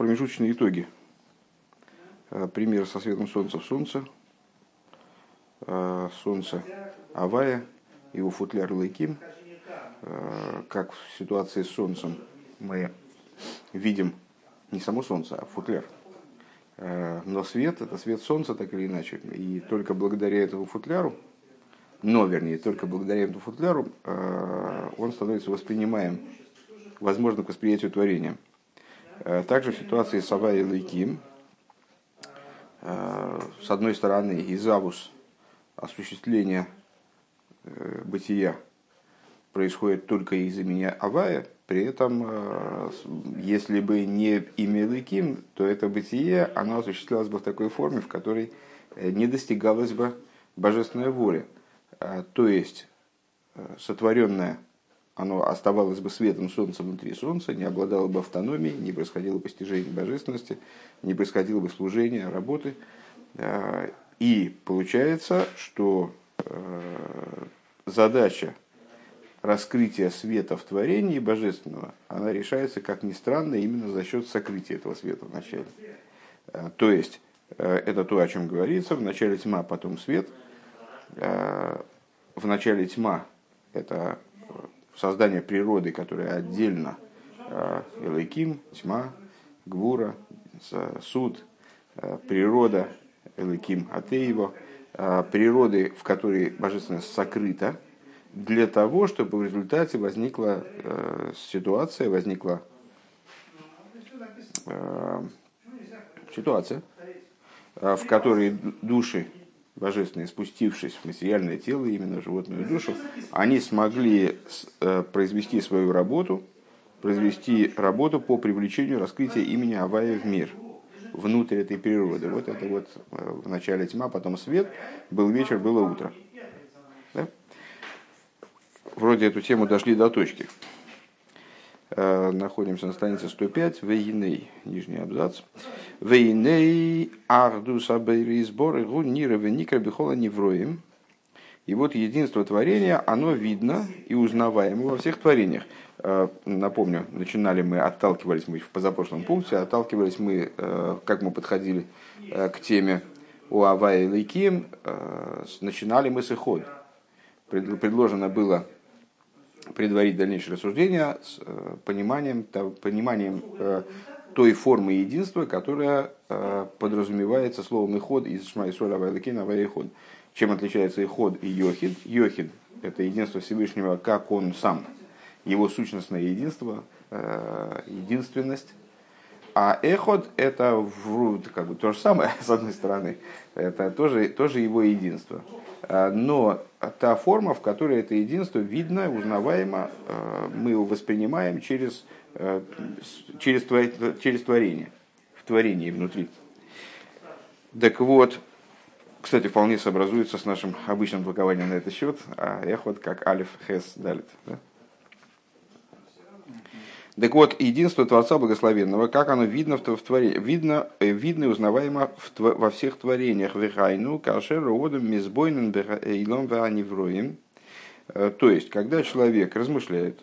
промежуточные итоги. Пример со светом солнца в солнце. Солнце Авая, его футляр Лейким. Как в ситуации с солнцем мы видим не само солнце, а футляр. Но свет – это свет солнца, так или иначе. И только благодаря этому футляру, но, вернее, только благодаря этому футляру он становится воспринимаем, возможно, к восприятию творения – Э, также в ситуации с Авай Лейким, э, с одной стороны, изавус, осуществление э, бытия, происходит только из имени Авая, при этом, если бы не имя Лейким, то это бытие, оно осуществлялось бы в такой форме, в которой не достигалась бы божественная воля. То есть, сотворенное оно оставалось бы светом Солнца внутри Солнца, не обладало бы автономией, не происходило постижение божественности, не происходило бы служение, работы. А, и получается, что э, задача раскрытия света в творении божественного, она решается, как ни странно, именно за счет сокрытия этого света вначале. А, то есть, э, это то, о чем говорится, в начале тьма, потом свет. А, в начале тьма – это создание природы, которая отдельно э, Элайким, тьма, Гвура, суд, э, природа, Элайким Атеево, э, природы, в которой божественность сокрыта, для того, чтобы в результате возникла ситуация, возникла ситуация, в которой души божественные, спустившись в материальное тело, именно животную душу, они смогли э, произвести свою работу, произвести работу по привлечению раскрытия имени Авая в мир, внутрь этой природы. Вот это вот э, в начале тьма, потом свет, был вечер, было утро. Да? Вроде эту тему дошли до точки. Э, находимся на странице 105, Вейней, нижний абзац. Вейней Ахдус Абейри сборы гу нира веникра бихола невроем. И вот единство творения, оно видно и узнаваемо во всех творениях. Э, напомню, начинали мы, отталкивались мы в позапрошлом пункте, отталкивались мы, э, как мы подходили к теме у Авая и Лейким, начинали мы с Иход. Предложено было предварить дальнейшее рассуждение с э, пониманием, пониманием э, той формы единства, которая э, подразумевается словом «иход» из Шмайсоля Вайлакина Вайход. Чем отличается «иход» и «йохид»? «Йохид» – это единство Всевышнего, как он сам, его сущностное единство, единственность. А эход – это как бы то же самое, с одной стороны, это тоже, тоже его единство. Но та форма, в которой это единство видно, узнаваемо, э, мы его воспринимаем через, э, через, через творение, в творении внутри. Так вот, кстати, вполне сообразуется с нашим обычным толкованием на этот счет, а эхот как алиф, хес, далит. Да? Так вот, единство Творца Благословенного, как оно видно в, творении, видно, э, видно и узнаваемо в, во всех творениях. Вехайну, кашер, родом, мизбойнен, илом, веаневроем. Э, то есть, когда человек размышляет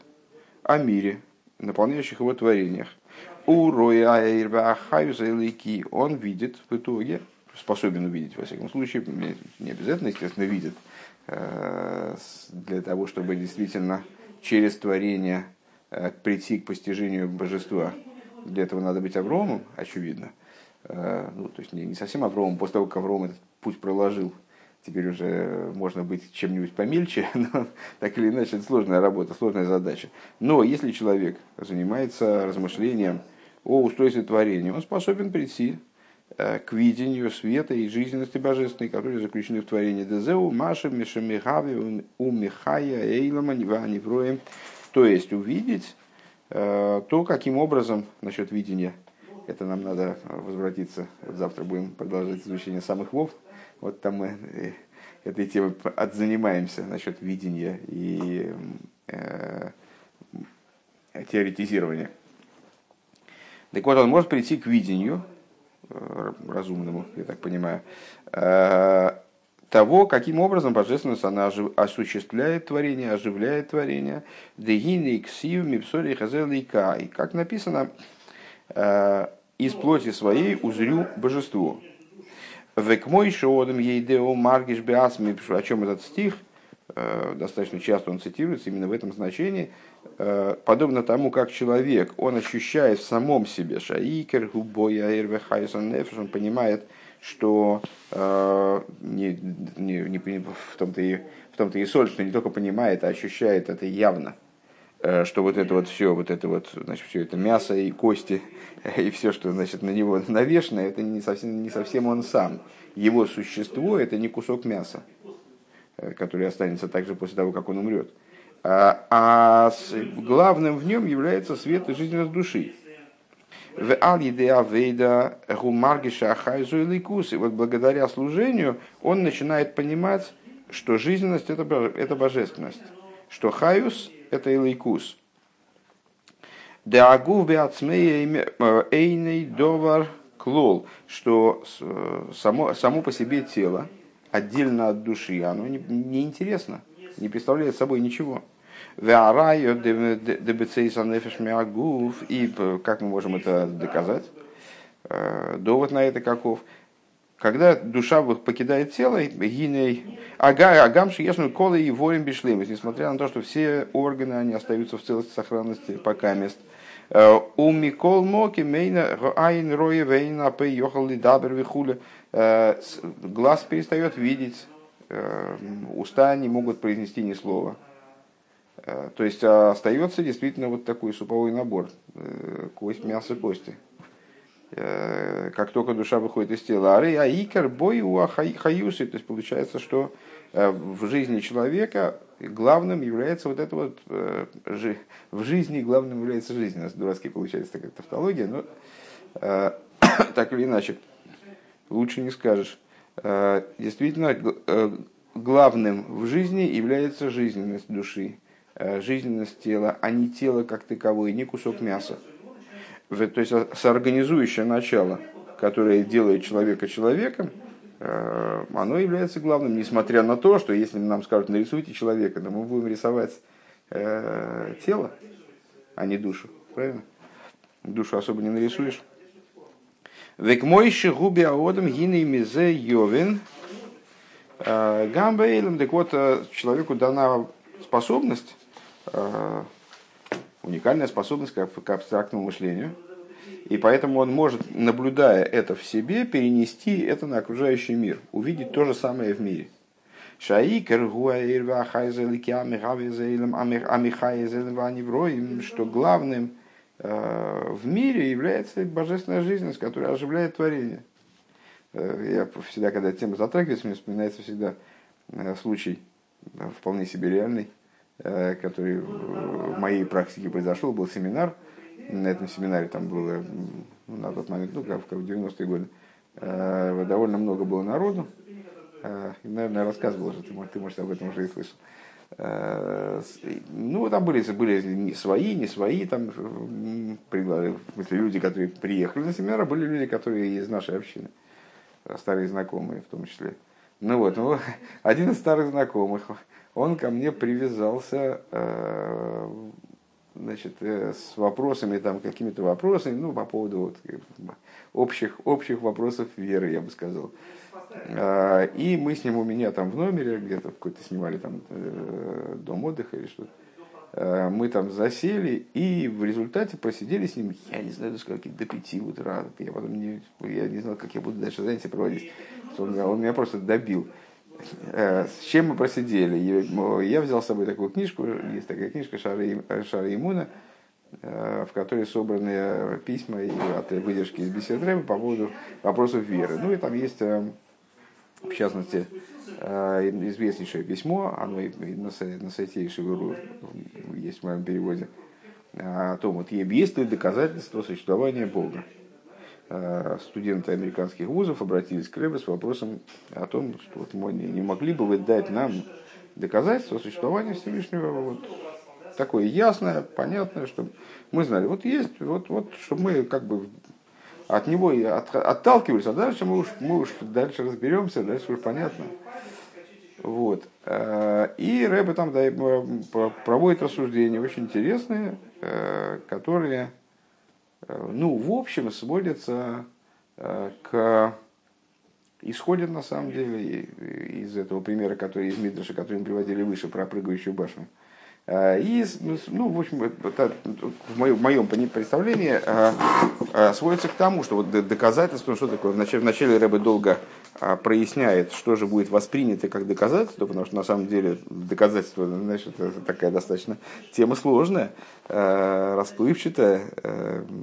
о мире, наполняющих его творениях, у роя он видит в итоге, способен увидеть, во всяком случае, не обязательно, естественно, видит, э, для того, чтобы действительно через творение Э, прийти к постижению божества, для этого надо быть Авромом, очевидно. Э, ну, то есть не, совсем Авромом, после того, как Авром этот путь проложил, теперь уже можно быть чем-нибудь помельче, но так или иначе это сложная работа, сложная задача. Но если человек занимается размышлением о устройстве творения, он способен прийти э, к видению света и жизненности божественной, которые заключены в творении Дезеу, Маша, Мишамихави, Умихая, Эйлама, Нивроем, то есть увидеть э, то, каким образом, насчет видения, это нам надо возвратиться, вот завтра будем продолжать изучение самых вов, вот там мы э, этой темой отзанимаемся насчет видения и э, теоретизирования. Так вот, он может прийти к видению, э, разумному, я так понимаю, того, каким образом божественность она осуществляет творение, оживляет творение. Как написано, э, из плоти своей узрю божество. Век мой шоодом ейдео маргиш биасми, о чем этот стих, э, достаточно часто он цитируется именно в этом значении, э, подобно тому, как человек, он ощущает в самом себе шаикер, губоя, эрвехайсон нефеш, он понимает, что э, не, не, не, в том-то и, в том-то и соль, что не только понимает, а ощущает это явно – Э, что вот это вот все, вот это вот, значит, все это мясо и кости и все, что значит, на него навешено, это не совсем, не совсем он сам. Его существо – это не кусок мяса, э, который останется также после того, как он умрет. А, а главным в нем является свет и жизненность души. В вейда гумаргиша хайзу и Вот благодаря служению он начинает понимать, что жизненность это, это божественность, что хаюс это илайкус. Деагув эйней довар клол, что само, само по себе тело, отдельно от души, оно не, не не представляет собой ничего. И как мы можем это доказать? Довод на это каков? когда душа покидает тело, гиней, агам шиешну колы и ворим бишлимус, несмотря на то, что все органы они остаются в целости сохранности пока мест. У Микол Моки Мейна Айн Роя Вейна Пей Йохал Дабер Вихуля глаз перестает видеть, уста не могут произнести ни слова. То есть остается действительно вот такой суповой набор, кость, мясо, кости. Э, как только душа выходит из тела. Ары аикар бой у хаюсы. То есть получается, что э, в жизни человека главным является вот это вот, э, в жизни главным является жизнь. У нас дурацкий получается такая тавтология, но так или иначе, лучше не скажешь. Действительно, главным в жизни является жизненность души, жизненность тела, а не тело как таковое, не кусок мяса то есть соорганизующее начало, которое делает человека человеком, э, оно является главным, несмотря на то, что если нам скажут нарисуйте человека, то мы будем рисовать э, тело, а не душу. Правильно? Душу особо не нарисуешь. Век мойши губи аодам гины мизе йовин э, гамбейлем. Так вот, человеку дана способность уникальная способность к, абстрактному мышлению. И поэтому он может, наблюдая это в себе, перенести это на окружающий мир, увидеть то же самое в мире. Что главным э, в мире является божественная жизненность, которая оживляет творение. Э, я всегда, когда тема затрагивается, мне вспоминается всегда э, случай вполне себе реальный Э, который в моей практике произошел, был семинар. На этом семинаре там было на тот момент, ну, как в 90-е годы, э, довольно много было народу. Э, и, наверное, рассказывал уже, ты, ты, может, об этом уже и слышал. Ну, там были, были свои, не свои, там, в смысле, люди, которые приехали на семинар, а были люди, которые из нашей общины, старые знакомые в том числе. Ну вот, ну, один из старых знакомых, он ко мне привязался э, значит, э, с вопросами, там, какими-то вопросами, ну, по поводу вот, общих, общих вопросов веры, я бы сказал. Э, и мы с ним у меня там в номере, где-то какой-то снимали там дом отдыха или что-то. Мы там засели и в результате посидели с ним, я не знаю, до скольки, до пяти утра. Я потом не, я не знал, как я буду дальше занятия проводить. Он, он меня просто добил. Э, с чем мы просидели? Я взял с собой такую книжку, есть такая книжка Шары Имуна, э, в которой собраны письма и от выдержки из бесед по поводу вопросов веры. Ну и там есть, э, в частности, известнейшее письмо, оно на сайте Ишигуру есть в моем переводе, о том, вот есть ли доказательства существования Бога. Э, студенты американских вузов обратились к Рэбе с вопросом о том, что вот, мы не могли бы вы дать нам доказательства существования Всевышнего вот такое ясное, понятное, чтобы мы знали, вот есть, вот, вот, чтобы мы как бы от него и от, отталкивались, а дальше мы уж, мы уж дальше разберемся, дальше уж понятно. Вот. Э, и Рэбе там да, проводит рассуждения очень интересные, э, которые ну, в общем, сводится к исходит на самом деле из этого примера, который из Мидраша, который мы приводили выше про прыгающую башню. Э, и, ну, ну, в общем, это, в моем, в моем представлении э, э, сводится к тому, что вот доказательство, что такое, вначале, вначале Рэбе долго проясняет, что же будет воспринято как доказательство, потому что на самом деле доказательство, значит, это такая достаточно тема сложная, расплывчатая.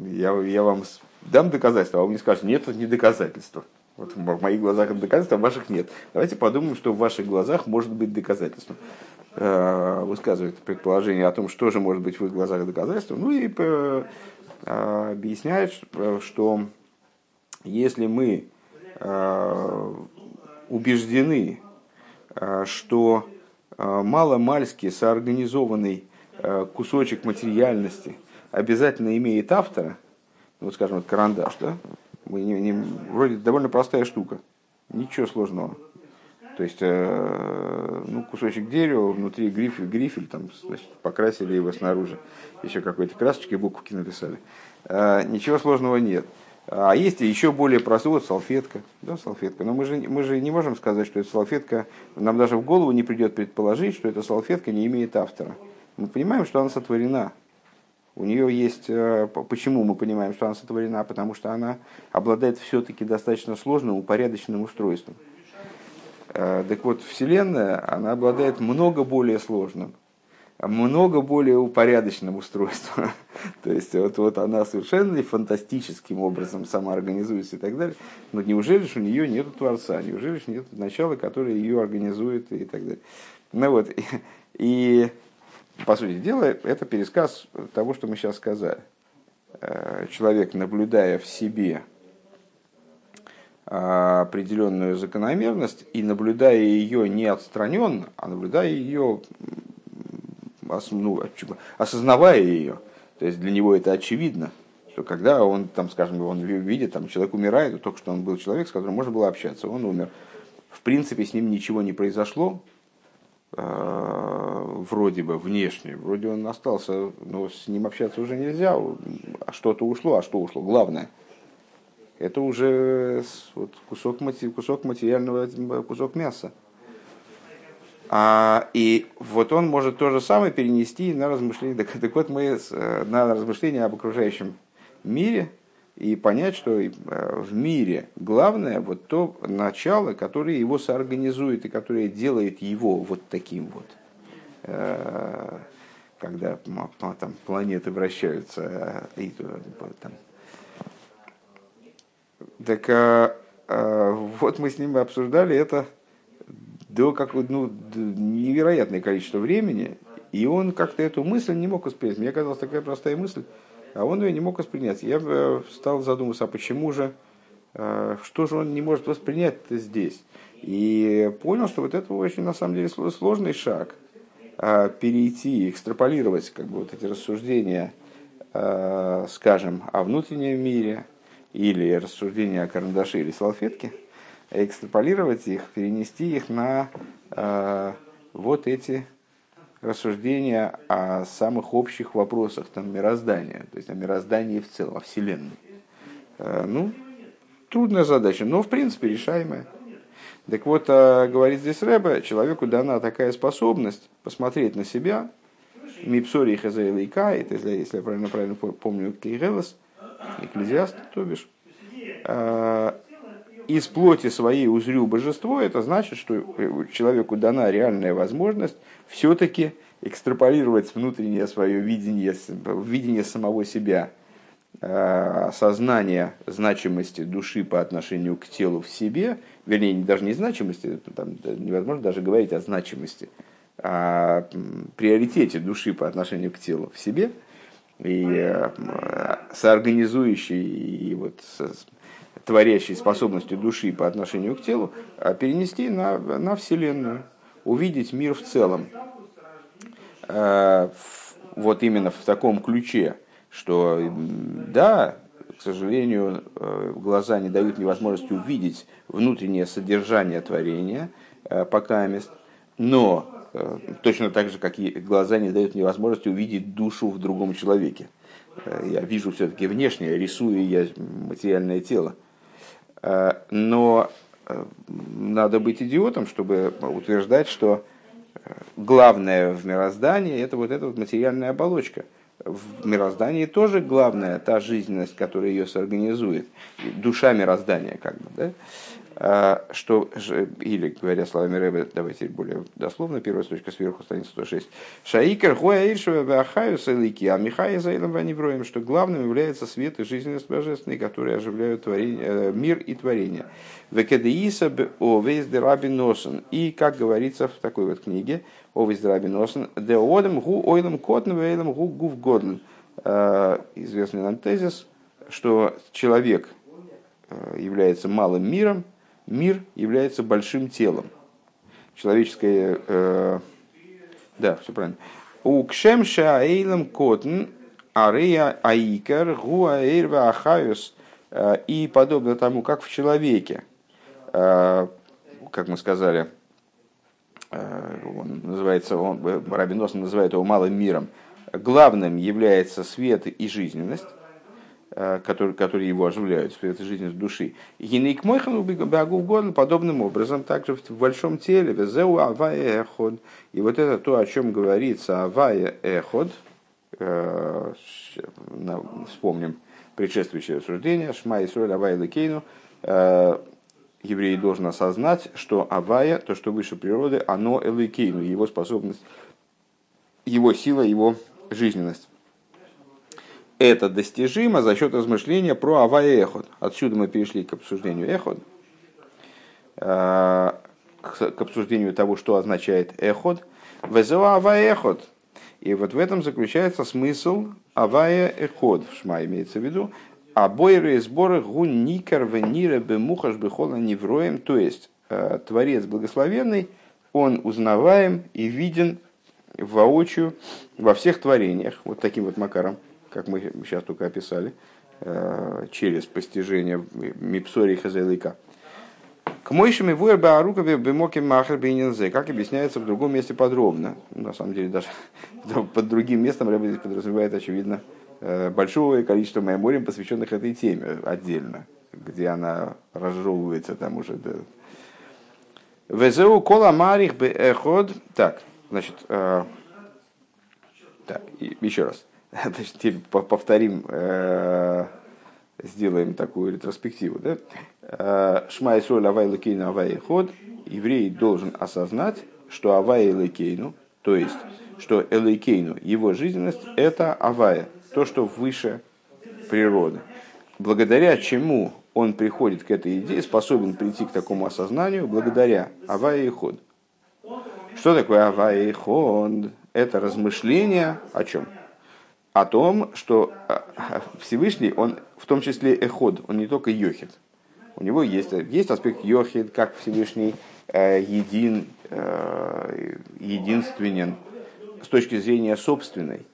Я, я вам дам доказательство, а вы мне скажете, нет, это не доказательство. Вот в моих глазах это доказательство, а в ваших нет. Давайте подумаем, что в ваших глазах может быть доказательством. Э, высказывает предположение о том, что же может быть в их глазах доказательством. Ну и э, объясняет, что если мы э, убеждены, что мало-мальски соорганизованный кусочек материальности обязательно имеет автора, ну, вот скажем, вот карандаш, да, мы не, не, вроде довольно простая штука, ничего сложного. То есть, э, ну, кусочек дерева, внутри грифель, грифель там, значит, покрасили его снаружи, еще какой-то красочкой буковки написали. Э, ничего сложного нет. А есть еще более простой, вот салфетка, да, салфетка. Но мы же, мы же не можем сказать, что эта салфетка, нам даже в голову не придет предположить, что эта салфетка не имеет автора. Мы понимаем, что она сотворена. У нее есть, э, почему мы понимаем, что она сотворена? Потому что она обладает все-таки достаточно сложным, упорядоченным устройством. Э, так вот, Вселенная, она обладает много более сложным, много более упорядоченным устройством. То есть вот, вот она совершенно фантастическим образом самоорганизуется и так далее. Но неужели же у нее нет Творца, неужели же нет начала, которое ее организует и так далее. Ну вот, и, и по сути дела, это пересказ того, что мы сейчас сказали. Э, человек, наблюдая в себе а, определенную закономерность и наблюдая ее не отстраненно, а наблюдая ее, ну, осознавая ее. То есть для него это очевидно, что когда он, там, скажем, он видит, там, человек умирает, только что он был человек, с которым можно было общаться, он умер. В принципе, с ним ничего не произошло, а, вроде бы внешне, вроде он остался, но с ним общаться уже нельзя, а что-то ушло, а что ушло, главное – это уже вот, кусок, кусок материального, кусок мяса. А, и вот он может то же самое перенести на размышления. Так, так вот мы на размышления об окружающем мире и понять, что э, в мире главное вот то начало, которое его соорганизует и которое делает его вот таким вот. Э, когда там планеты вращаются, и там, так вот мы с ним обсуждали это до как, ну, невероятное количество времени, и он как-то эту мысль не мог воспринять. Мне казалась такая простая мысль, а он ее не мог воспринять. Я э, стал задумываться, а почему же, э, что же он не может воспринять здесь? И понял, что вот это очень на самом деле сложный шаг. А перейти, экстраполировать как бы, вот эти рассуждения, э, скажем, о внутреннем мире, или рассуждения о карандаше или салфетке, экстраполировать их, перенести их на э, вот эти рассуждения о самых общих вопросах там, мироздания, то есть о мироздании в целом, о Вселенной. Э, ну, трудная задача, но в принципе решаемая. Так вот, э, говорит здесь Рэбе, человеку дана такая способность посмотреть на себя, Мипсори Хазаилайка, это если я правильно, правильно помню, Кейгелес, экклезиаст, то бишь, э, из плоти своей узрю божество, это значит, что человеку дана реальная возможность все-таки экстраполировать внутреннее свое видение, видение самого себя, э, осознание значимости души по отношению к телу в себе, вернее, даже не значимости, там невозможно даже говорить о значимости, а приоритете души по отношению к телу в себе – и э, соорганизующей и вот творящей способностью души по отношению к телу, а перенести на, на Вселенную, увидеть мир в целом. Э, вот именно в таком ключе, что да, к сожалению, э, глаза не дают мне возможности увидеть внутреннее содержание творения, пока мест, но точно так же, как и глаза не дают мне возможности увидеть душу в другом человеке. Я вижу все-таки внешнее, рисую я материальное тело. Но надо быть идиотом, чтобы утверждать, что главное в мироздании это вот эта вот материальная оболочка. В мироздании тоже главная та жизненность, которая ее сорганизует, душа мироздания, как бы, да? А, что, или говоря словами Рэбе, давайте более дословно, первая строчка сверху, страница 106. Шаикер хуаиршева вахаю салики, а михая заилом ванивроем, что главным является свет и жизненность божественной, которые оживляют творение, э, мир и творение. Векедеиса о вездераби носен. И, как говорится в такой вот книге, о вездераби носен, де одам гу ойлам котн вейлам гу гув годлен. Э, известный нам тезис, что человек э, является малым миром, мир является большим телом. Человеческое... Э, да, все правильно. У кшемша эйлем котн арея аикер гуаэйрва ахаюс. Э, и подобно тому, как в человеке, э, как мы сказали, э, он называется, он, Рабинос называет его малым миром, главным является свет и жизненность, которые, которые его оживляют, этой жизни души. Гинейк мойхан бегов годен подобным образом, также в большом теле, везеу авая эход. И вот это то, о чем говорится авая эход, э, вспомним предшествующее рассуждение, Шма и Соль Авая Лекейну, э, еврей должен осознать, что Авая, то, что выше природы, оно Элейкейну, его способность, его сила, его жизненность это достижимо за счет размышления про Авая Эход. Отсюда мы перешли к обсуждению Эход, э, к обсуждению того, что означает Эход. Везела Авая Эход. И вот в этом заключается смысл Авая Эход. Шма имеется в виду. А и сборы гун никар венира бемухаш бехола невроем. То есть, э, Творец благословенный, он узнаваем и виден воочию во всех творениях. Вот таким вот макаром как мы сейчас только описали, э, через постижение Мипсори Хазелика. К Мойшими Вуэрба Арукаве Бемоке Махер Бейнинзе, как объясняется в другом месте подробно. На самом деле, даже под другим местом Рэбби здесь подразумевает, очевидно, э, большое количество мемориям, посвященных этой теме отдельно, где она разжевывается там уже. Везеу кола марих бе эход. Так, значит, э, так, еще раз. Теперь повторим, э, сделаем такую ретроспективу. Да? Э, Шма Исроль Авай Лакейну Авай Ход. Еврей должен осознать, что Авай Лакейну, то есть, что Элейкейну, его жизненность, это Авая, то, что выше природы. Благодаря чему он приходит к этой идее, способен прийти к такому осознанию, благодаря Авая и Ход. Что такое Авая и Ход? Это размышление о чем? О том, что э, Всевышний, он в том числе эход, он не только йохид. У него есть, есть аспект йохид, как Всевышний э, един, э, единственен с точки зрения собственной,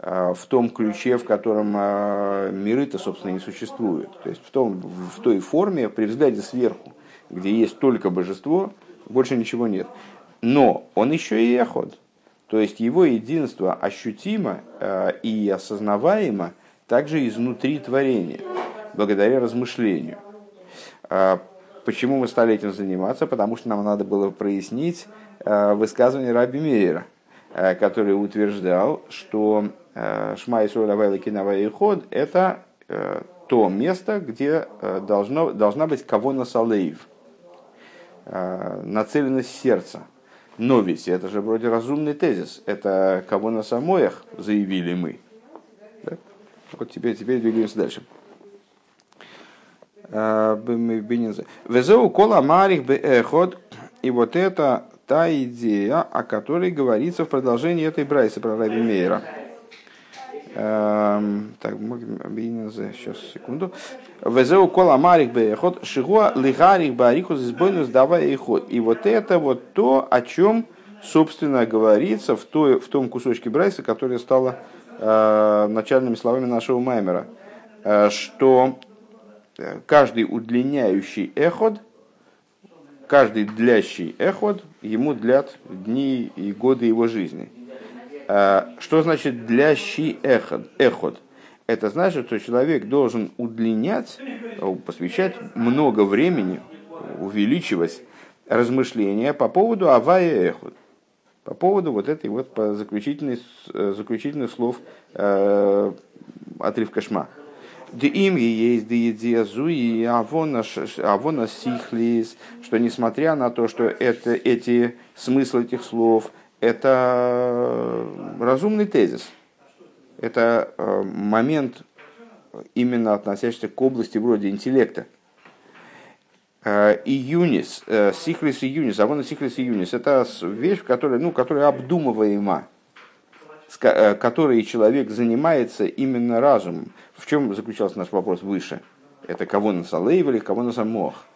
в том ключе, в котором миры-то, собственно, не существуют. То есть в, том, в той форме, при взгляде сверху, где есть только божество, больше ничего нет. Но он еще и эход. То есть его единство ощутимо э, и осознаваемо также изнутри творения, благодаря размышлению. А почему мы стали этим заниматься? Потому что нам надо было прояснить э, высказывание Раби Мейера, э, который утверждал, что Шма Исруэль Авайла Кинавай Ход – это то место, где должно, должна быть кого на салейв, нацеленность сердца – но ведь это же вроде разумный тезис. Это кого на самоях заявили мы. Да? Вот теперь, теперь двигаемся дальше. А, Везеу кола марих беэход. И вот это та идея, о которой говорится в продолжении этой брайса про Раби Мейера. Эм, так, сейчас, секунду. Везеу кола марих бехот, шигуа лигарих барихус избойнус давай ход. И вот это вот то, о чем, собственно, говорится в, той, в том кусочке Брайса, который стало э, начальными словами нашего Маймера, э, что э, каждый удлиняющий эход, каждый длящий эход, ему длят дни и годы его жизни. Э, что значит длящий эход? эход? это значит, что человек должен удлинять, посвящать много времени, увеличивать размышления по поводу Авая Эхуд, по поводу вот этой вот заключительных, заключительных слов э, отрывка Шма. Им есть диезу и авона сихлис, что несмотря на то, что это, эти смысл этих слов, это разумный тезис, это э, момент именно относящийся к области вроде интеллекта. Э, и Юнис, э, Сихлис и Юнис, Авона Сихлис и Юнис, это вещь, которая, ну, которая обдумываема, которой человек занимается именно разумом. В чем заключался наш вопрос выше? Это кого на Салейв или кого на Самох?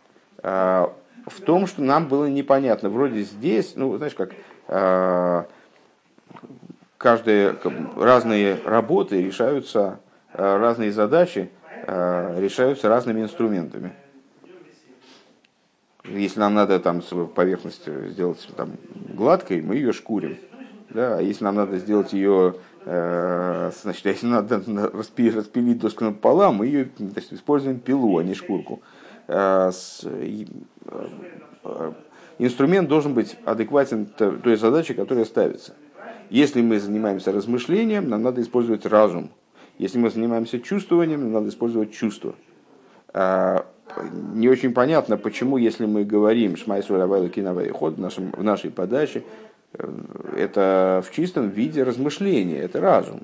В том, что нам было непонятно. Вроде здесь, ну, знаешь, как каждые разные работы решаются, э, разные задачи э, решаются разными инструментами. Если нам надо там поверхность сделать там, гладкой, мы ее шкурим. Да? А если нам надо сделать ее, э, значит, если надо распилить доску пополам, мы ее значит, используем пилу, а не шкурку. Инструмент должен быть адекватен той задаче, которая ставится. Если мы занимаемся размышлением, нам надо использовать разум. Если мы занимаемся чувствованием, нам надо использовать чувство. А, не очень понятно, почему, если мы говорим «Шмайсу Равайла Кинавай ход» в нашей подаче, э, это в чистом виде размышления, это разум.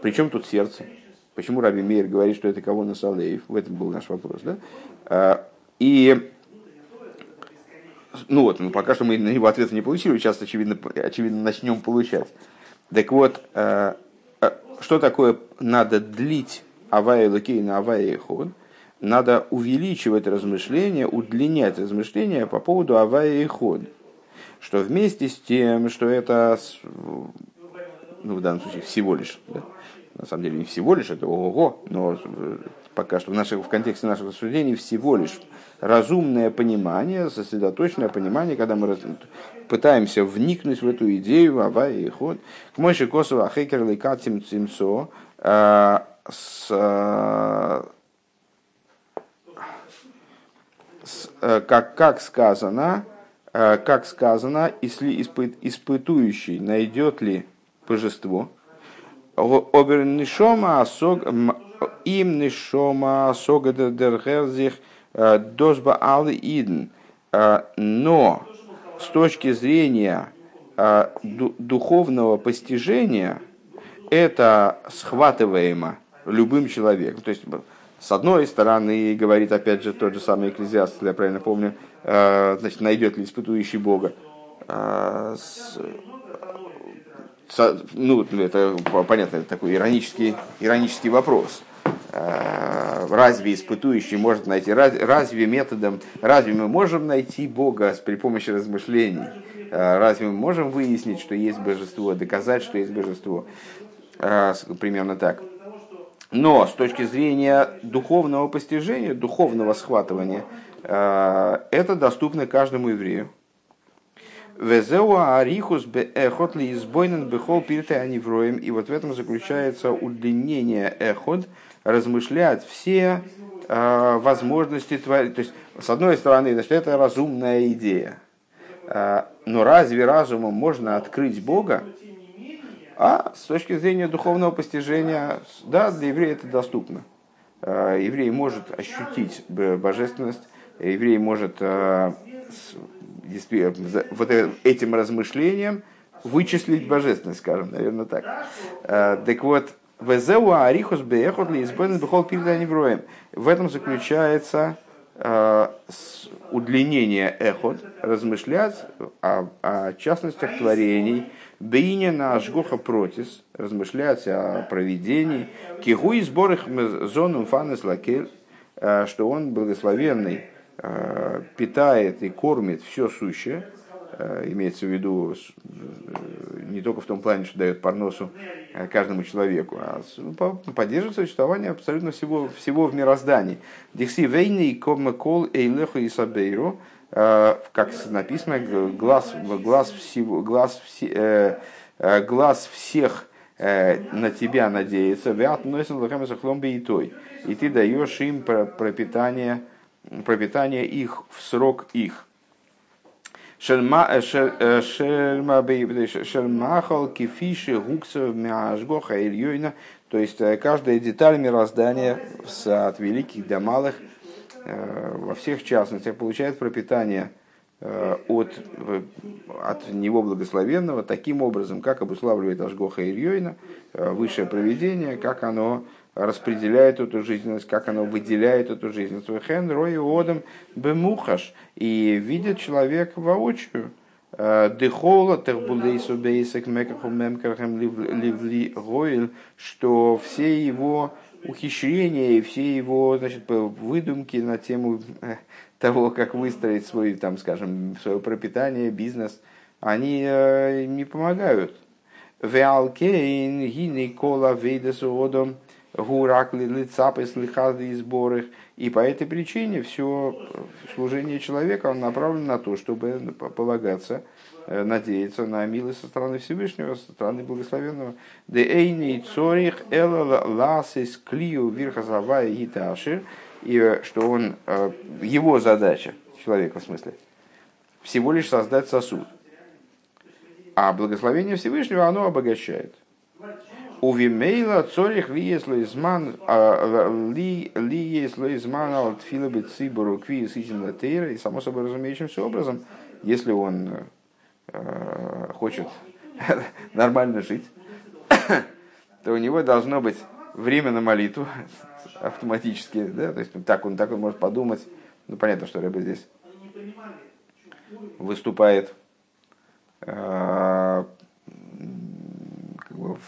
Причем тут сердце? Почему Раби Мейер говорит, что это кого на Салеев? В этом был наш вопрос. Да? А, и ну вот, ну пока что мы на него ответа не получили, сейчас, очевидно, очевидно начнем получать. Так вот, э, э, что такое надо длить авая лакей на авая ход? Надо увеличивать размышления, удлинять размышления по поводу авая и ход. Что вместе с тем, что это, ну, в данном случае всего лишь, да? На самом деле не всего лишь, это ого, но пока что в, наших, в контексте наших рассуждений всего лишь разумное понимание, сосредоточенное понимание, когда мы пытаемся вникнуть в эту идею, ава и ход. К Мойши Косова Хекер Лейкатим Цимцо э, с, э, э, как, как сказано, как сказано, если испыт, испытующий найдет ли божество, Обернишома им нишома согада дергерзих Э, Дозба Алы Идн. Э, но с точки зрения э, духовного постижения это схватываемо любым человеком. То есть, с одной стороны, говорит опять же тот же самый экклезиаст, если я правильно помню, значит, найдет ли испытующий Бога. Ну, это понятно, это такой иронический, иронический вопрос. Э, разве испытующий может найти, разве методом, разве мы можем найти Бога при помощи размышлений? Э, разве мы можем выяснить, что есть божество, доказать, что есть божество? Э, примерно так. Но с точки зрения духовного постижения, духовного схватывания, это доступно каждому еврею. Везеуа арихус эхот ли избойнен бехол пирте анивроем. И вот в этом заключается удлинение эхот, размышлять все э, возможности творить. То есть, с одной стороны, значит, это разумная идея. Э, но разве разумом можно открыть Бога? А с точки зрения духовного постижения, да, для еврея это доступно. Э, еврей может ощутить божественность, еврей может э, вот этим размышлением вычислить божественность, скажем, наверное, так. Так вот, Везеуа арихус беехот ли избавлен бехол невроем. В этом заключается э, удлинение эхот, размышлять о, о частностях творений, бейне на ашгоха протис, размышлять о проведении, кигу и сборах зону фанес лакель, э, что он благословенный, э, питает и кормит все сущее, Э, имеется в виду э, не только в том плане, что дает парносу э, каждому человеку, а ну, поддерживает существование абсолютно всего, всего в мироздании. Дикси вейни кол эйлеху и сабейру, как написано, глаз, глаз, всего, глаз, все, глаз всех на тебя надеются, и той, и ты даешь им пропитание, пропитание их в срок их. Шельмахал кефиши гуксов мяжгоха ильёйна, то есть каждая деталь мироздания от великих до малых, во всех частностях получает пропитание Э, от, от него благословенного таким образом, как обуславливает Ашгоха Ильёйна, э, высшее проведение, как оно распределяет эту жизненность, как оно выделяет эту жизненность. Хен, рой, одам, бемухаш. И видит человек воочию. Э, Дехола, тербулейсу, бейсек, мекаху, мемкархем, ливли, гойль, что все его ухищрения и все его значит, выдумки на тему того, как выстроить свой, там, скажем, свое пропитание, бизнес, они э, не помогают. Веалкейн, гиней кола вейдесу одом, гуракли лицапы слихазы и сборы. И по этой причине все служение человека направлено на то, чтобы полагаться, э, надеяться на милость со стороны Всевышнего, со стороны Благословенного. Де эйни цорих эла ласис клию вирхазавая гиташир – и что он, э, его задача, человека в смысле, всего лишь создать сосуд. А благословение Всевышнего, оно обогащает. У Вимейла цорих ли если изман а, ли ли если изман от филабы цибору кви ситин латейра и само собой разумеющимся образом, если он э, хочет нормально жить, то у него должно быть время на молитву, автоматически, да, то есть так он, так он может подумать. Ну, понятно, что Рэбе здесь выступает э,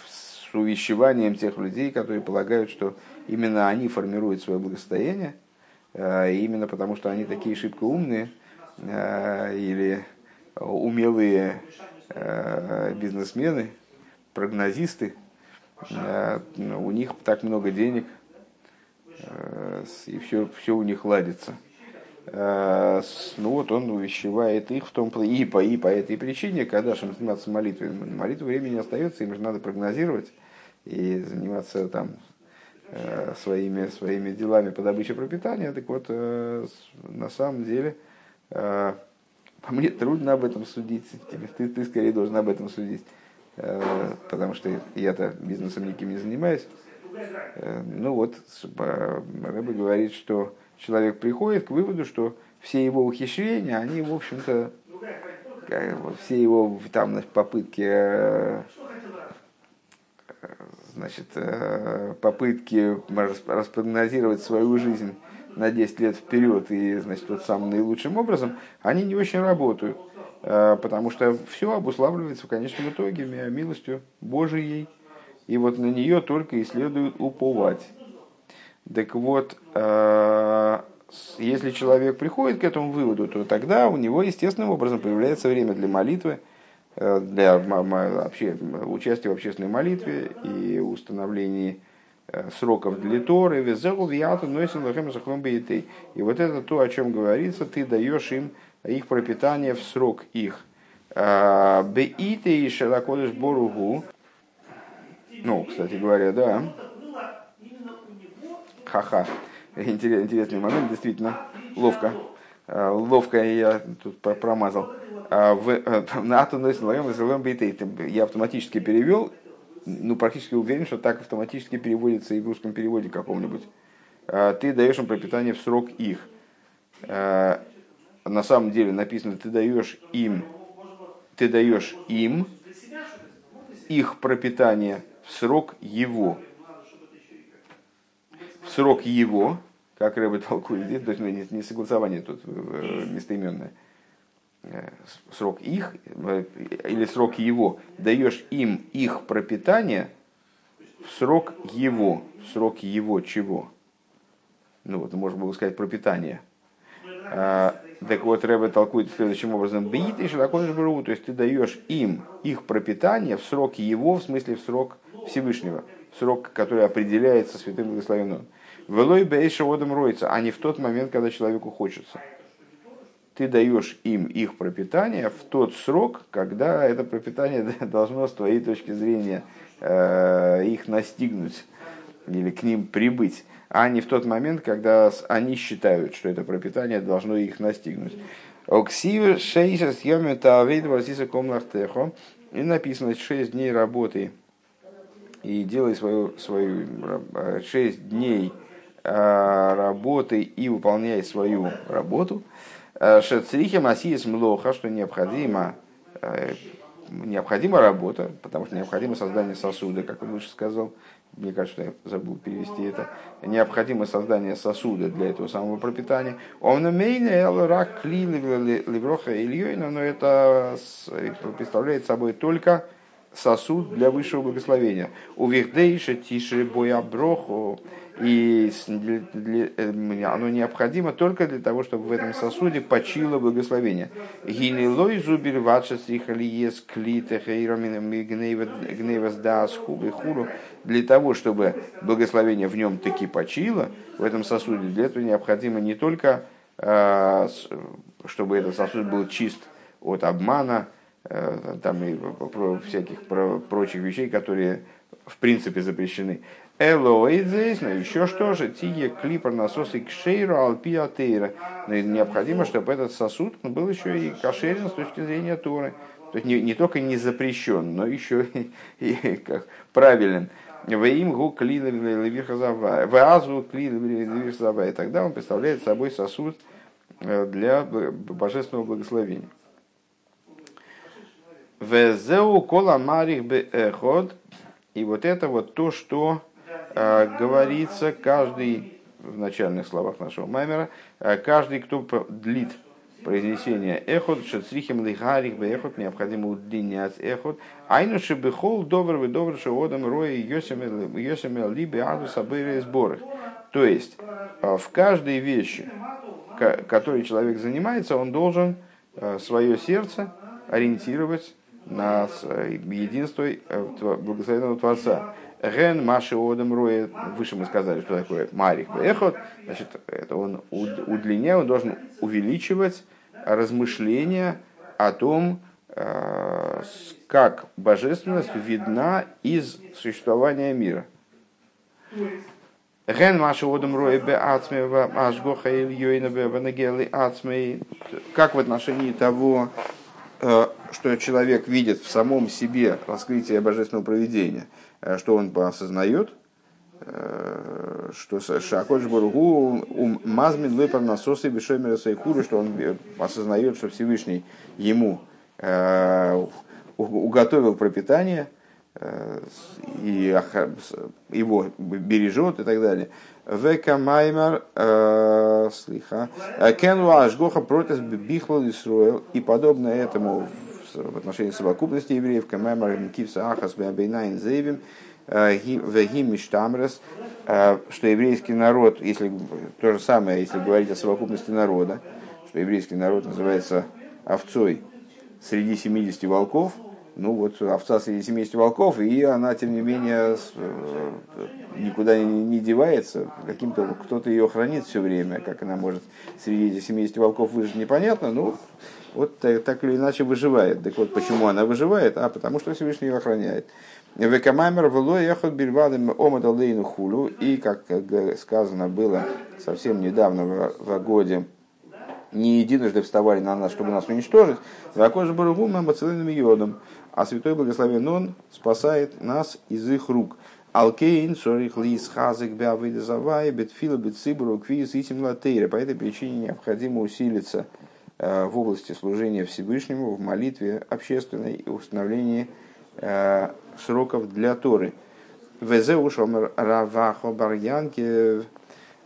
с увещеванием тех людей, которые полагают, что именно они формируют свое благосостояние, э, именно потому что они такие шибко умные э, или умелые э, бизнесмены, прогнозисты, у них так много денег – и все, все у них ладится. Э, ну вот он увещевает их в том и по, и по этой причине, когда же заниматься молитвой, молитвы времени остается, им же надо прогнозировать и заниматься там э, своими, своими делами по добыче пропитания. Так вот, на самом деле, мне трудно об этом судить. Ты, ты скорее должен об этом судить, потому что я-то бизнесом никаким не занимаюсь. Э, ну вот, Рэбе говорит, что человек приходит к выводу, что все его ухищрения, они, в общем-то, все его там попытки э, значит, э, попытки распрогнозировать свою жизнь на 10 лет вперед и, значит, вот самым наилучшим образом, они не очень работают, потому что все обуславливается в конечном итоге милостью Божией, и вот на нее только и следует уповать. Так вот, э, если человек приходит к этому выводу, то тогда у него естественным образом появляется время для молитвы, э, для вообще, участия в общественной молитве и установлении э, сроков для Торы, и вот это то, о чем говорится, ты даешь им их пропитание в срок их. Беите и шелакодыш боругу, ну, кстати говоря, да. Ха-ха. Интересный момент, действительно. Ловко. А, ловко я тут промазал. А, Я автоматически перевел, ну, практически уверен, что так автоматически переводится и в русском переводе каком-нибудь. А, ты даешь им пропитание в срок их. На самом деле написано, ты даешь им, ты даешь им их пропитание в срок его. Срок его, как Рэбе толкует, то есть ну, не согласование тут э, местоименное, э, срок их э, или срок его, даешь им их пропитание в срок его, в срок его чего? Ну вот, можно было сказать пропитание. А, так вот, Рэбе толкует следующим образом. Бит и то есть ты даешь им их пропитание в срок его, в смысле в срок Всевышнего, срок, который определяется святым благословенным. Велой бейша водом роется, а не в тот момент, когда человеку хочется. ты даешь им их пропитание в тот срок, когда это пропитание должно с твоей точки зрения э, их настигнуть или к ним прибыть, а не в тот момент, когда они считают, что это пропитание должно их настигнуть. Оксивер шейшер съеме тавид варсиса комнахтехо. И написано шесть дней работы и делай свою, свою шесть дней а, работы и выполняй свою работу. А, Шецрихи масиес млоха, что необходимо, необходима работа, потому что необходимо создание сосуда, как он выше сказал, мне кажется, я забыл перевести это, необходимо создание сосуда для этого самого пропитания. Он рак кли ильёйна, но это представляет собой только сосуд для высшего благословения. У вихдейша тише боя броху, и э, оно необходимо только для того, чтобы в этом сосуде почило благословение. Гинилой зубер ватша стрихали ес клита гневас дас хулу. Для того, чтобы благословение в нем таки почило, в этом сосуде, для этого необходимо не только, э, чтобы этот сосуд был чист от обмана, там и всяких прочих вещей, которые в принципе запрещены, Элоидзейс, но еще что же, тие клипер насос и кшейру алпиатейра. Но необходимо, чтобы этот сосуд был еще и кошерен с точки зрения Торы. То есть не, не только не запрещен, но еще и, и как, правилен. В им гу клила вазу клила И тогда он представляет собой сосуд э, для божественного благословения. Везеу кола марих беход. И вот это вот то, что Э, говорится каждый, в начальных словах нашего маймера, э, каждый, кто длит произнесение эхот, шецрихим лигарих бы эхот, необходимо удлинять эхот, айну шебехол добр вы добр шеодам рои йосемел либе аду сабыри сборы. То есть, э, в каждой вещи, которой человек занимается, он должен свое сердце ориентировать на единство благословенного Творца. Ген Маши Одам Роя, выше мы сказали, что такое Марих Эхот, значит, это он удлиняет, он должен увеличивать размышления о том, э, как божественность видна из существования мира. Ген Маши Одам Роя Бе Ацмева Ашгоха Ильёйна Бе Ванагелы Ацмей, как в отношении того, э, что человек видит в самом себе раскрытие божественного проведения – Э, что он осознает, э, что Шакош Бургу мазмин выпар насосы бешоймера сайкуру, что он осознает, что Всевышний ему э, уготовил пропитание и его бережет и так далее. Века Маймар слиха. Кену Ашгоха протез бихло и подобное этому в отношении совокупности евреев, Камемар, Кивса, Ахас, Бейнайн, Зейвим, э, Вегим, Миштамрес, э, что еврейский народ, если то же самое, если говорить о совокупности народа, что еврейский народ называется овцой среди 70 волков, ну вот овца среди 70 волков, и она, тем не менее, э, никуда не девается, каким-то кто-то ее хранит все время, как она может среди этих 70 волков выжить, непонятно, но вот так или иначе выживает. Так вот, почему она выживает? А потому что Всевышний ее охраняет. Векамаймер вело ехал бирвадым омадалейну хулу. И, как сказано было совсем недавно в годе, не единожды вставали на нас, чтобы нас уничтожить. Вакож баругу мамацелыным йодом. А святой благословен он спасает нас из их рук. Алкейн, сорих лис, хазик, бявыда завай, бетфила, бетцибру, квиз, итим латейра. По этой причине необходимо усилиться – в области служения Всевышнему, в молитве общественной и установлении э, сроков для Торы. Везе ушомер равахо барьянки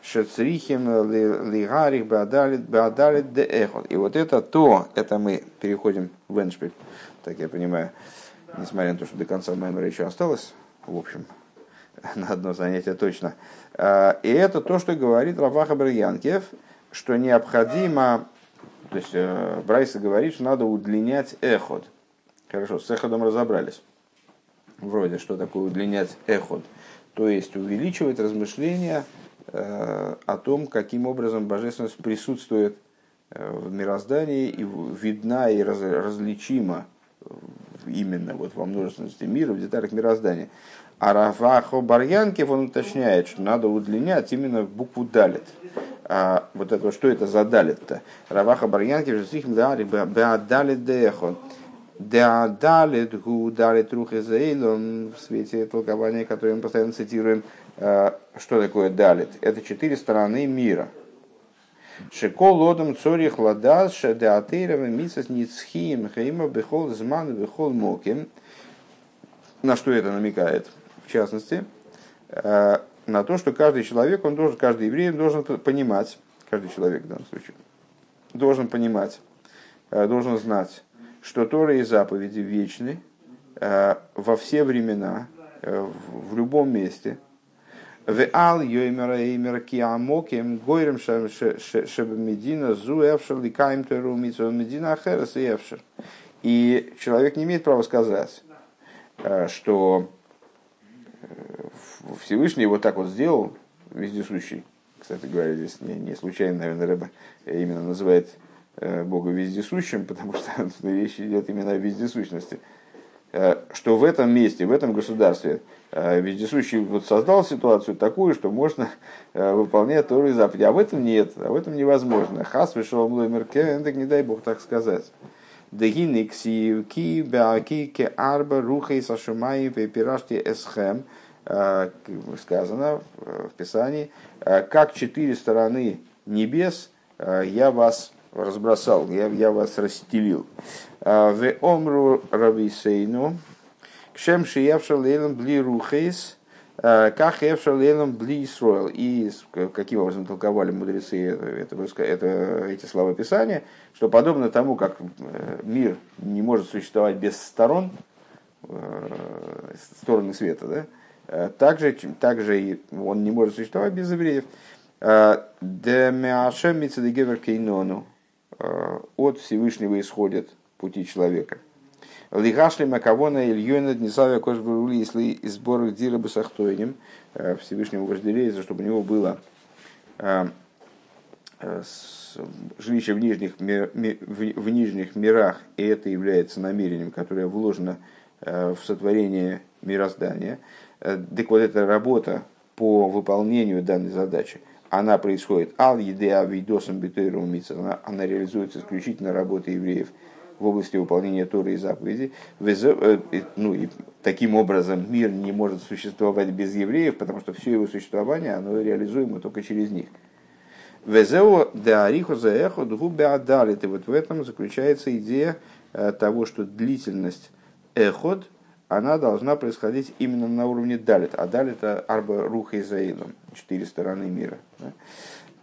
шецрихим лигарих беадалит де эхот. И вот это то, это мы переходим в Эншпиль, так я понимаю, несмотря на то, что до конца Маймера еще осталось, в общем, на одно занятие точно. Э, и это то, что говорит Раваха Барьянкев, что необходимо то есть э, Брайса говорит, что надо удлинять эход. Хорошо, с эходом разобрались. Вроде, что такое удлинять эход. То есть увеличивать размышления э, о том, каким образом божественность присутствует в мироздании и видна и раз, различима именно вот во множественности мира, в деталях мироздания. А Рафахо Барьянкев, он уточняет, что надо удлинять именно букву Далит. А вот это, что это за Далит-то? Раваха Барьянкев, же сихм Далит Дехо. Далит Гу Далит Рухезейлом в свете толкования, которое мы постоянно цитируем. А, что такое Далит? Это четыре стороны мира. Шеко лодом цорих ладас шедеатейрова мисас ницхием хейма бехол зман бехол моким. На что это намекает? В частности, э, на то, что каждый человек, он должен, каждый еврей должен понимать, каждый человек в данном случае, должен понимать, э, должен знать, что Торы и заповеди вечны э, во все времена, в любом месте – и человек не имеет права сказать, э, что э, Всевышний вот так вот сделал, вездесущий. Кстати говоря, здесь не, не случайно, наверное, Рэба именно называет э, Бога вездесущим, потому что речь идет именно о вездесущности. Что в этом месте, в этом государстве Э, вездесущий вот создал ситуацию такую, что можно э, выполнять Тору и заповеди. А в этом нет, а в этом невозможно. Хас вышел млоймерке, так не дай бог так сказать. Дегиникси ки беаки ке арба рухей сашумай пепирашти эсхем сказано в Писании, как четыре стороны небес я вас разбросал, я, я вас расстелил. В омру рависейну, Кшем шиевшал лейлом бли рухейс, как евшал лейлом бли Исроил. И каким образом толковали мудрецы это, это, эти слова Писания, что подобно тому, как э, мир не может существовать без сторон, э, стороны света, да, также, также он не может существовать без евреев. От Всевышнего исходят пути человека. Лигашли Макавона Ильёна Днесавия Кошбурули, если сбор Дира Басахтойним, э, Всевышнему вожделеется, чтобы у него было э, э, жилище в нижних, в нижних мирах, и это является намерением, которое вложено в сотворение мироздания. Так вот, эта работа по выполнению данной задачи, она происходит ал едеа видосом битойру она реализуется исключительно работой евреев – в области выполнения Торы и заповедей. Э, ну, и таким образом мир не может существовать без евреев, потому что все его существование оно реализуемо только через них. Везео деариху заэхо дгубе адалит. И вот в этом заключается идея э, того, что длительность эход, она должна происходить именно на уровне далит. А далит арба руха и заилом, четыре стороны мира.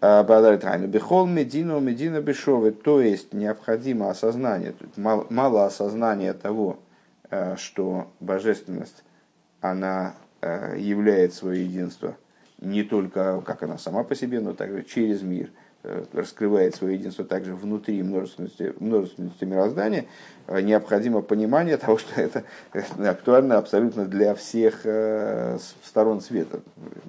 Бехол медину медина бешовы, то есть необходимо осознание, мало, мало осознания того, э, что божественность, она э, являет свое единство не только как она сама по себе, но также через мир – раскрывает свое единство также внутри множественности, множественности мироздания, э, необходимо понимание того, что это актуально абсолютно для всех э, сторон света,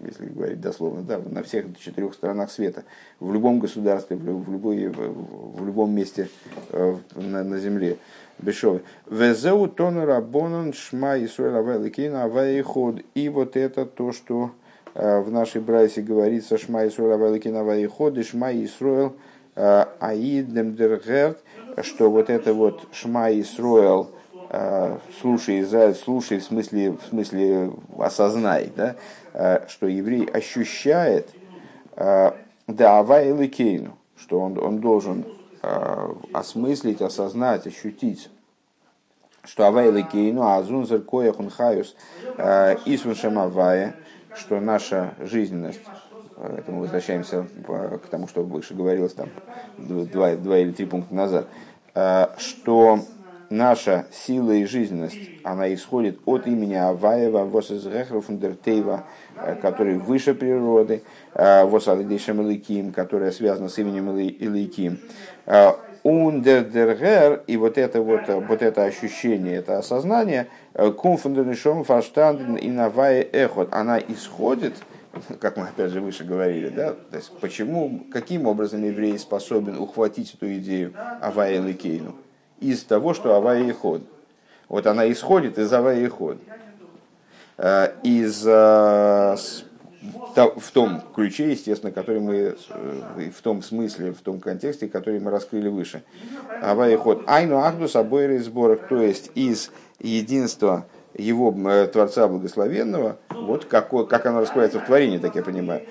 если говорить дословно, да, на всех четырех сторонах света, в любом государстве, в, любой, в любом месте на, на земле. Бешовы. Везеу тонера бонон шма Авайход. И вот это то, что Э, в нашей брайсе говорится Шма Исруэл Аваликина Ваиходы, Шма Исруэл э, Аидем Дергерт, что вот это вот Шма Исруэл, э, слушай, Израиль, слушай, в смысле, в смысле осознай, да, что еврей ощущает да Авайликейну, что он, он должен осмыслить, осознать, ощутить, что Авайликейну, Азунзер Кояхун Хаюс, Исвун Авая, что наша жизненность, э, это мы возвращаемся к тому, что выше говорилось там два, два или три пункта назад, э, что наша сила и жизненность, она исходит от имени Аваева, Восизрехруфундертейва, э, который выше природы, Восалидейшем Иликим, которая связана с именем Иликим. Ундердергер, и вот это вот, вот это ощущение, это осознание, кумфундернишом фаштанд и навае эхот, она исходит как мы опять же выше говорили, да, то есть почему, каким образом еврей способен ухватить эту идею Авая Ликейну? Из того, что Авая и Ход. Вот она исходит из Авая и Ход. Э, из, э, в том ключе, естественно, который мы, э, в том смысле, в том контексте, который мы раскрыли выше. Ход. Айну Ахдус обои сборок, то есть из единства его э, Творца Благословенного, вот какое, как оно раскрывается в творении, так я понимаю.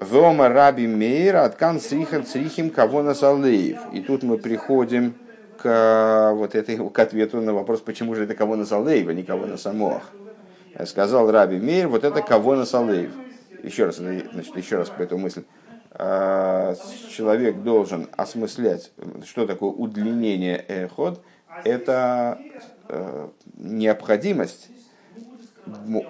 Вома раби мейр откан срихан срихим кого на салеев. И тут мы приходим к, вот этой, к ответу на вопрос, почему же это кого на салеев, а не кого на самоах. Сказал раби мейр, вот это кого на салеев. Еще раз, значит, еще раз по эту мысль. А, человек должен осмыслять, что такое удлинение эход, это Э, необходимость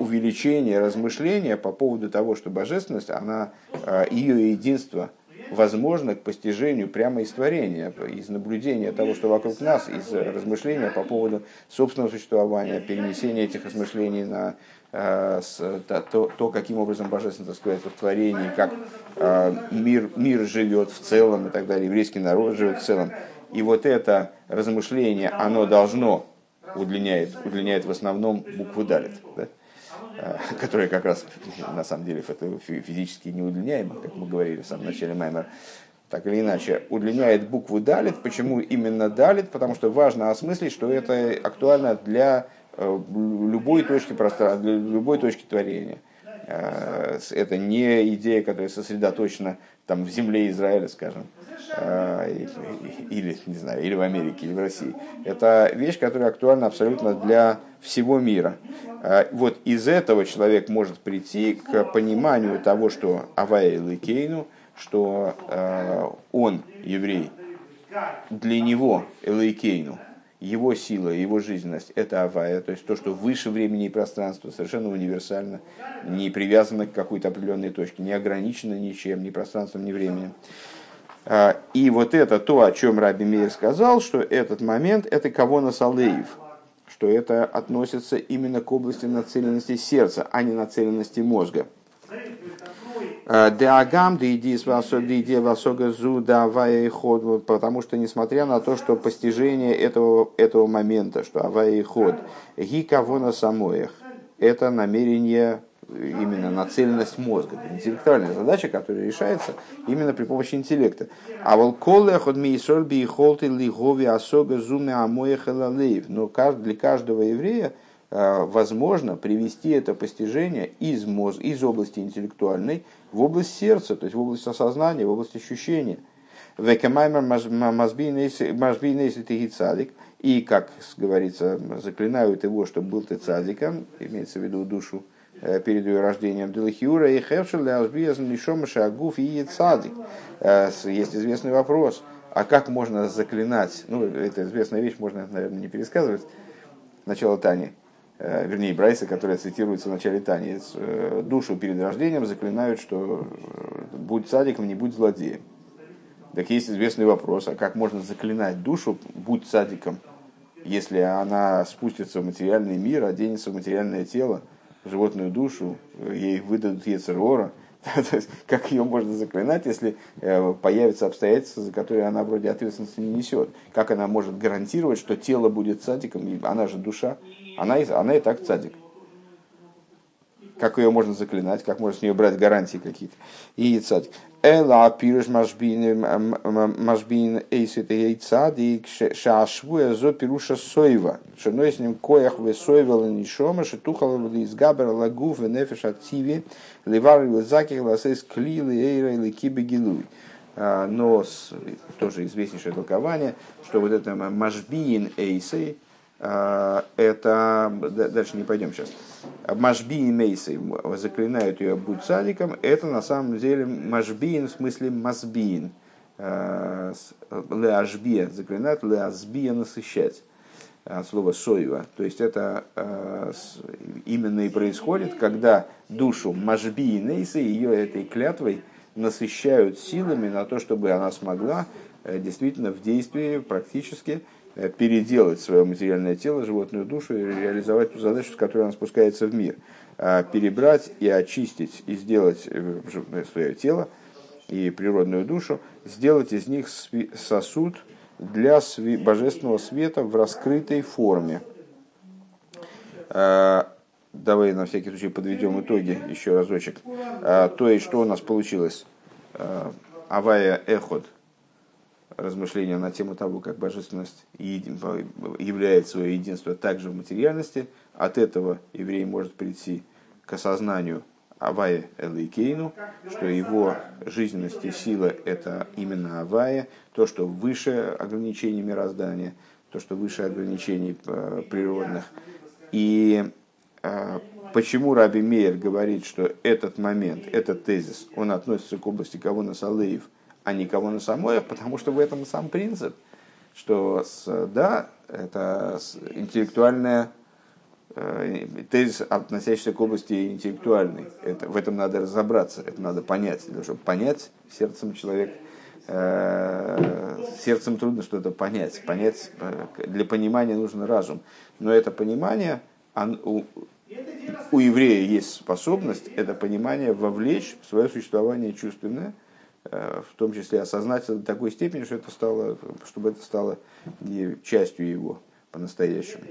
увеличения размышления по поводу того, что божественность, она, э, ее единство возможно к постижению прямо из творения, из наблюдения того, что вокруг нас, из размышления по поводу собственного существования, перенесения этих размышлений на э, то, то, каким образом божественность раскрывается в творении, как мир, мир живет в целом и так далее, еврейский народ живет в целом. И вот это размышление, оно должно удлиняет, удлиняет в основном букву далит, да? А, которая как раз на самом деле это физически не удлиняема, как мы говорили в самом начале Маймера. Так или иначе, удлиняет букву далит. Почему именно далит? Потому что важно осмыслить, что это актуально для э, любой точки пространства, для любой точки творения. Э, это не идея, которая сосредоточена там, в земле Израиля, скажем, или, не знаю, или в Америке, или в России. Это вещь, которая актуальна абсолютно для всего мира. А, вот из этого человек может прийти к пониманию того, что Авая Элейкейну, что а, он, еврей, для него Элейкейну, его сила, его жизненность – это авая, то есть то, что выше времени и пространства, совершенно универсально, не привязано к какой-то определенной точке, не ограничено ничем, ни пространством, ни временем. А, и вот это то, о чем Раби Мейер сказал, что этот момент – это кого на Салеев, что это относится именно к области нацеленности сердца, а не нацеленности мозга. А, Деагам, ход, потому что несмотря на то, что постижение этого, этого момента, что авая ход, ги кого на самоях, это намерение именно нацеленность мозга, интеллектуальная задача, которая решается именно при помощи интеллекта. А волколе ход мейсоль би холты лигови осога зуме амоех Но для каждого еврея э, возможно привести это постижение из, мозг, из области интеллектуальной в область сердца, то есть в область осознания, в область ощущения. И, как говорится, заклинают его, чтобы был ты цадиком, имеется в виду душу перед ее рождением. Делахиура и Хевшель Ашбиязн Нишома Шагуф и Цадик. Э, есть известный вопрос, а как можно заклинать, ну, это известная вещь, можно, наверное, не пересказывать, начало Тани, э, вернее, Брайса, которая цитируется в начале Тани, душу перед рождением заклинают, что будь садиком, не будь злодеем. Так есть известный вопрос, а как можно заклинать душу, будь садиком, если она спустится в материальный мир, оденется в материальное тело, животную душу, ей выдадут Ецерора, как ее можно заклинать, если э, появятся обстоятельства, за которые она вроде ответственности не несет? Как она может гарантировать, что тело будет цадиком? Она же душа, она, она и так цадик как ее можно заклинать, как можно с нее брать гарантии какие-то. И цадик. Эла пирш машбин эйсит и цадик шашвуя зо пируша сойва. Шеной с ним коях вы сойвела нишома, шетухал из габер лагув и нефеш активе, ливар и заких ласес клилы эйра или кибегилуй. Но тоже известнейшее толкование, что вот это машбин эйсей, а, это, дальше не пойдем сейчас, Машбиин Мейсы заклинают ее будь садиком, это на самом деле Машбиин в смысле Масбиин. Э, Леашбия заклинают, Леазбия насыщать. Э, слово соева. То есть это э, именно и происходит, когда душу Машбиин Мейсы, ее этой клятвой насыщают силами на то, чтобы она смогла действительно в действии практически переделать свое материальное тело, животную душу и реализовать ту задачу, с которой она спускается в мир. Перебрать и очистить и сделать свое тело и природную душу, сделать из них сосуд для божественного света в раскрытой форме. Давай на всякий случай подведем итоги еще разочек. То есть, что у нас получилось? Авая Эход, размышления на тему того, как божественность являет свое единство также в материальности. От этого еврей может прийти к осознанию Авая Элейкейну, что его жизненность и сила – это именно Авая, то, что выше ограничений мироздания, то, что выше ограничений э, природных. И э, почему Раби Мейер говорит, что этот момент, этот тезис, он относится к области кого на Салеев, а не кого на Самоев, потому что в этом сам принцип, что да, это интеллектуальная Э, тезис, относящийся к области интеллектуальной. Это, в этом надо разобраться, это надо понять. Для того, чтобы понять, сердцем человек, э, сердцем трудно что-то понять. понять. Э, для понимания нужен разум. Но это понимание, он, у, у еврея есть способность это понимание вовлечь в свое существование чувственное, в том числе осознать до такой степени, что это стало, чтобы это стало частью его по-настоящему.